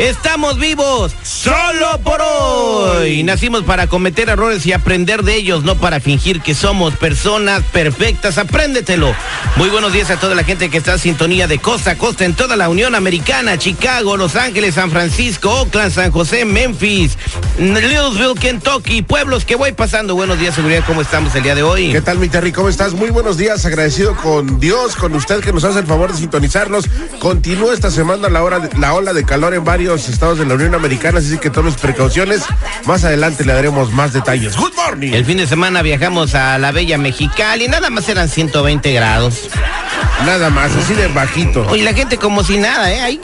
estamos vivos solo por hoy. Nacimos para cometer errores y aprender de ellos, no para fingir que somos personas perfectas. Apréndetelo. Muy buenos días a toda la gente que está en sintonía de costa a costa en toda la Unión Americana, Chicago, Los Ángeles, San Francisco, Oakland, San José, Memphis, Louisville, Kentucky, pueblos que voy pasando. Buenos días, seguridad, ¿cómo estamos el día de hoy? ¿Qué tal, mi Terry? ¿Cómo estás? Muy buenos días, agradecido con Dios, con usted que nos hace el favor de sintonizarnos. Continúa esta semana la, hora la ola de calor en varios estados de la Unión Americana, así que tomes precauciones. Más adelante le daremos más detalles. Good morning. El fin de semana viajamos a la bella Mexicali, nada más eran 120 grados. Nada más, así de bajito. Oye, la gente como si nada, ¿eh? Ahí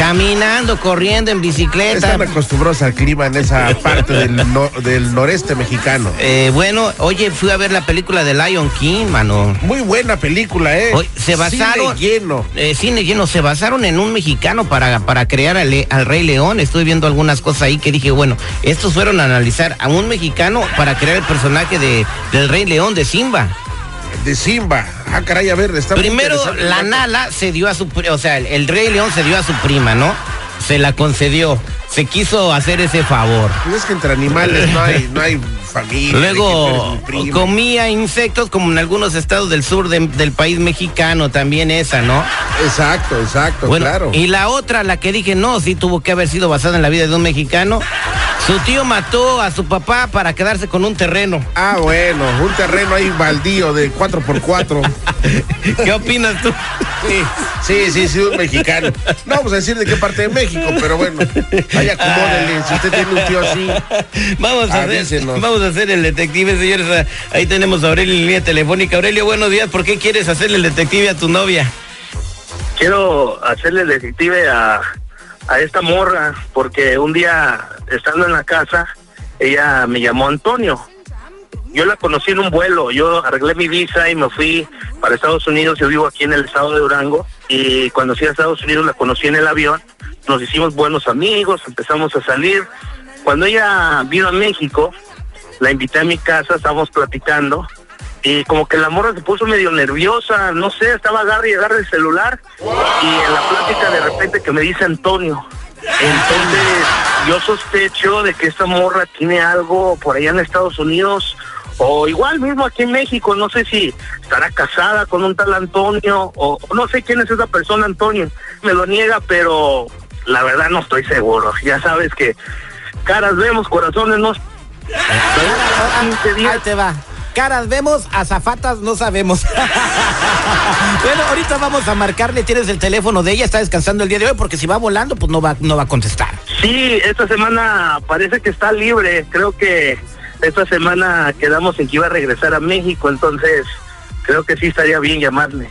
caminando, corriendo en bicicleta. Están acostumbrados al clima en esa parte del, no- del noreste mexicano. Eh, bueno, oye, fui a ver la película de Lion King, mano. Muy buena película, ¿eh? Oye, se basaron. Cine lleno. Eh, cine lleno. Se basaron en un mexicano para, para crear al, al Rey León. Estoy viendo algunas cosas ahí que dije, bueno, estos fueron a analizar a un mexicano para crear el personaje de, del Rey León de Simba. De Simba. Ah, caray, a ver, está Primero, la. Nala se dio a su, o sea, el, el Rey León se dio a su prima, ¿no? Se la concedió. Se quiso hacer ese favor. Pues es que entre animales no hay, no hay familia. Luego comía insectos como en algunos estados del sur de- del país mexicano, también esa, ¿no? Exacto, exacto, Bueno, claro. y la otra, la que dije, no, sí tuvo que haber sido basada en la vida de un mexicano. Su tío mató a su papá para quedarse con un terreno. Ah, bueno, un terreno ahí baldío de 4x4. ¿Qué opinas tú? Sí, sí, sí, sí, un mexicano. No vamos a decir de qué parte de México, pero bueno, ahí acomódenle. Si usted tiene un tío así, Vamos a, hacer, vamos a hacer el detective, señores. Ahí tenemos a Aurelio en línea telefónica. Aurelio, buenos días. ¿Por qué quieres hacerle el detective a tu novia? quiero hacerle detective a, a esta morra porque un día estando en la casa ella me llamó Antonio yo la conocí en un vuelo yo arreglé mi visa y me fui para Estados Unidos yo vivo aquí en el estado de Durango y cuando fui a Estados Unidos la conocí en el avión nos hicimos buenos amigos empezamos a salir cuando ella vino a México la invité a mi casa estábamos platicando y como que la morra se puso medio nerviosa, no sé, estaba agarre y agarre el celular y en la plática de repente que me dice Antonio. Entonces yo sospecho de que esta morra tiene algo por allá en Estados Unidos o igual mismo aquí en México, no sé si estará casada con un tal Antonio o no sé quién es esa persona Antonio, me lo niega, pero la verdad no estoy seguro. Ya sabes que caras vemos, corazones no. 15 días. Ahí te va. Caras vemos, azafatas no sabemos. bueno, ahorita vamos a marcarle, tienes el teléfono de ella, está descansando el día de hoy, porque si va volando, pues no va, no va a contestar. Sí, esta semana parece que está libre. Creo que esta semana quedamos en que iba a regresar a México, entonces creo que sí estaría bien llamarle.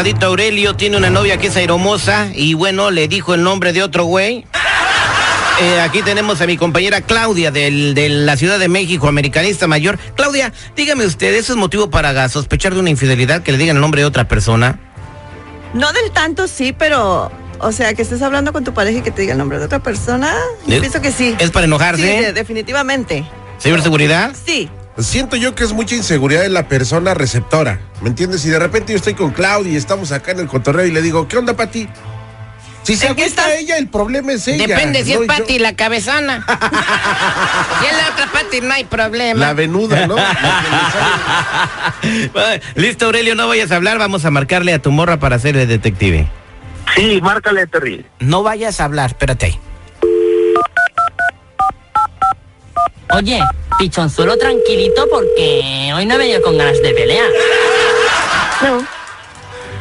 pasadito Aurelio. Tiene una novia que es aeromosa y bueno, le dijo el nombre de otro güey. Eh, aquí tenemos a mi compañera Claudia del- de la Ciudad de México, americanista mayor. Claudia, dígame usted, ¿eso es motivo para sospechar de una infidelidad que le digan el nombre de otra persona? No del tanto sí, pero O sea, que estés hablando con tu pareja y que te diga el nombre de otra persona. Yo ¿Es- pienso que sí. ¿Es para enojarse? Sí, de- definitivamente. ¿Señor Seguridad? Sí. Siento yo que es mucha inseguridad en la persona receptora. ¿Me entiendes? Si de repente yo estoy con Claudia y estamos acá en el cotorreo y le digo, ¿qué onda, Pati? Si se ¿En qué agüita estás? ella, el problema es ella. Depende si no es yo. Pati la cabezona. si es la otra Pati, no hay problema. La venuda, ¿no? Listo, Aurelio, no vayas a hablar. Vamos a marcarle a tu morra para ser el detective. Sí, márcale, Terry. No vayas a hablar, espérate ahí. Oye, pichonzuelo tranquilito porque hoy no he venido con ganas de pelear. No,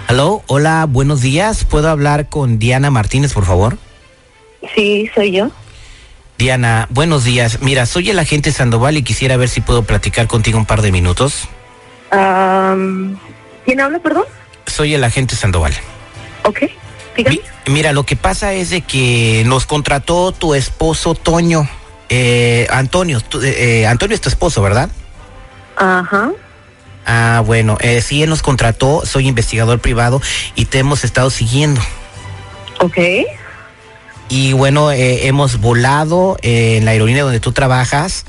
Aló, hola, buenos días. ¿Puedo hablar con Diana Martínez, por favor? sí, soy yo. Diana, buenos días. Mira, soy el agente Sandoval y quisiera ver si puedo platicar contigo un par de minutos. Am, ¿Quién habla, perdón? Soy el agente Sandoval. Ok, dígame. Mi- mira, lo que pasa es de que nos contrató tu esposo Toño. Eh, Antonio, eh, eh, Antonio es tu esposo, ¿verdad? Ajá. Ah, bueno, eh, sí, él nos contrató, soy investigador privado y te hemos estado siguiendo. Ok. Y bueno, hemos volado en la aerolínea donde tú trabajas.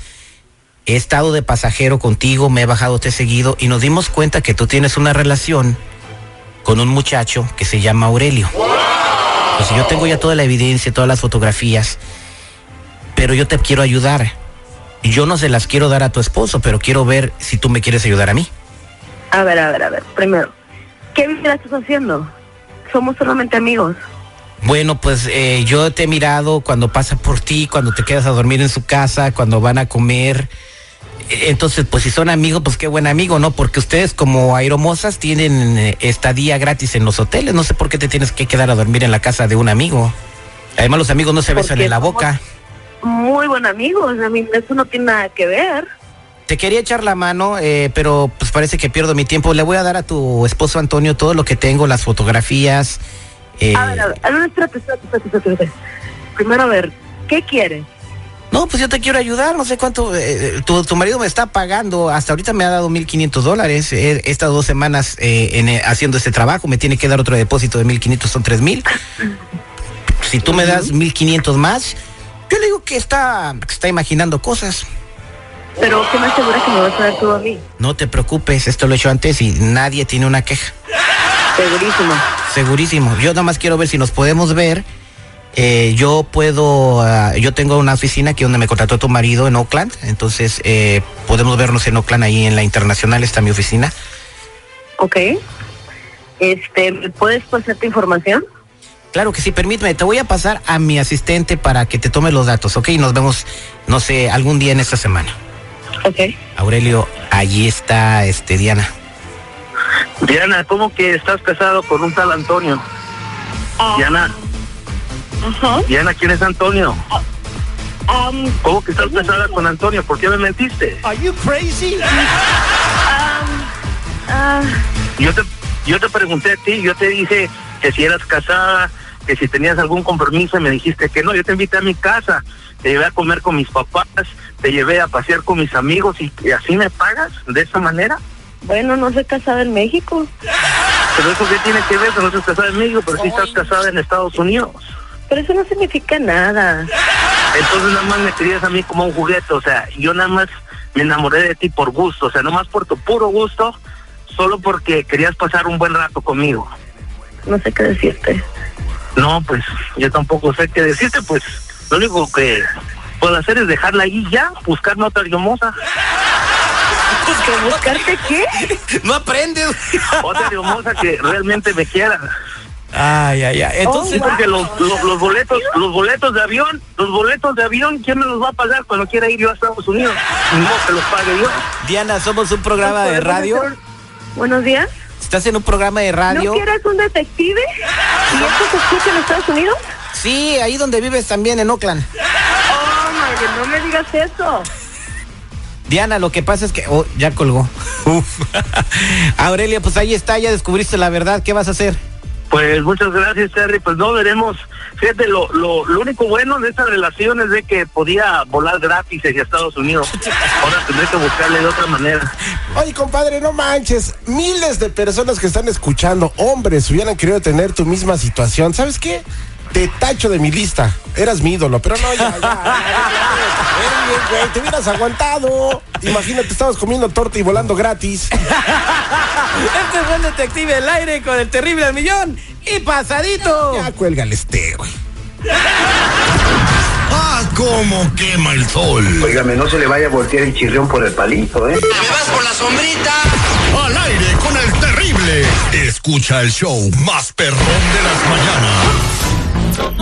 He estado de pasajero contigo, me he bajado te he seguido y nos dimos cuenta que tú tienes una relación con un muchacho que se llama Aurelio. Pues yo tengo ya toda la evidencia, todas las fotografías, pero yo te quiero ayudar. Yo no se las quiero dar a tu esposo, pero quiero ver si tú me quieres ayudar a mí. A ver, a ver, a ver. Primero, ¿qué vida estás haciendo? Somos solamente amigos. Bueno, pues eh, yo te he mirado cuando pasa por ti, cuando te quedas a dormir en su casa, cuando van a comer. Eh, Entonces, pues si son amigos, pues qué buen amigo, ¿no? Porque ustedes como aeromosas tienen eh, estadía gratis en los hoteles. No sé por qué te tienes que quedar a dormir en la casa de un amigo. Además, los amigos no se besan en la somos- boca. Muy buen amigos. A mí eso no tiene nada que ver. Te quería echar la mano, eh, pero pues parece que pierdo mi tiempo. Le voy a dar a tu esposo Antonio todo lo que tengo, las fotografías. eh, A ver, a ver. A ver, espérate, espérate, espérate, espérate. Primero, a ver, ¿qué quieres? No, pues yo te quiero ayudar, no sé cuánto. eh, tu, tu marido me está pagando, hasta ahorita me ha dado 1.500 dólares. He estado dos semanas eh, en, eh, haciendo este trabajo, me tiene que dar otro depósito de 1.500, son 3.000. Si tú me das 1.500 más, que está, que está imaginando cosas. Pero, ¿qué me asegura que me vas a dar todo a mí? No te preocupes, esto lo he hecho antes y nadie tiene una queja. Segurísimo. Segurísimo. Yo nada más quiero ver si nos podemos ver. Eh, yo puedo, ah, yo tengo una oficina aquí donde me contrató tu marido en Oakland, entonces eh, podemos vernos en Oakland, ahí en la Internacional está mi oficina. Ok. Este, ¿me puedes pasar tu información? Claro que sí, permíteme, te voy a pasar a mi asistente para que te tome los datos, ¿ok? Nos vemos, no sé, algún día en esta semana. Ok. Aurelio, allí está, este, Diana. Diana, ¿cómo que estás casado con un tal Antonio? Diana, Ajá. Diana, ¿quién es Antonio? ¿Cómo que estás casada con Antonio? ¿Por qué me mentiste? Are you crazy? ah, Yo te, yo te pregunté a ti, yo te dije que si eras casada, que si tenías algún compromiso, y me dijiste que no. Yo te invité a mi casa, te llevé a comer con mis papás, te llevé a pasear con mis amigos y, y así me pagas de esa manera. bueno, no soy casada en México. Pero eso qué tiene que ver, que no estás casada en México, pero sí estás casada en Estados Unidos. Pero eso no significa nada. Entonces nada más me querías a mí como un juguete, o sea, yo nada más me enamoré de ti por gusto, o sea, nada más por tu puro gusto, solo porque querías pasar un buen rato conmigo. No sé qué decirte. No, pues yo tampoco sé qué decirte, pues lo único que puedo hacer es dejarla ahí ya, buscarme otra hermosa. ¿Buscarte qué? No aprendes. Otra hermosa que realmente me quiera. Ay, ay, ay. Entonces, porque los, los, los boletos, los boletos de avión, los boletos de avión, ¿quién me los va a pagar cuando quiera ir yo a Estados Unidos? No que los pague yo. Diana, somos un programa de radio. Buenos días. ¿Estás en un programa de radio? ¿No quieres un detective? ¿Y esto se escucha en Estados Unidos? Sí, ahí donde vives también, en Oakland. Oh, God, no me digas eso. Diana, lo que pasa es que... Oh, ya colgó. Uf. Aurelia, pues ahí está, ya descubriste la verdad. ¿Qué vas a hacer? Pues muchas gracias, Terry. Pues no veremos. Fíjate, lo, lo, lo único bueno de esta relación es de que podía volar gratis hacia Estados Unidos. Ahora tendré que buscarle de otra manera. Oye, compadre, no manches. Miles de personas que están escuchando, hombres, hubieran querido tener tu misma situación. ¿Sabes qué? Te tacho de mi lista. Eras mi ídolo, pero no, ya, ya. te hubieras aguantado. Imagínate, estabas comiendo torta y volando gratis. Este fue el detective del aire con el terrible al millón y pasadito. Ya cuélgale este, güey. ¡Ah, cómo quema el sol! Óigame, no se le vaya a voltear el chirrión por el palito, ¿eh? ¿Me vas por la sombrita? Al aire con el terrible. Escucha el show más perrón de las mañanas.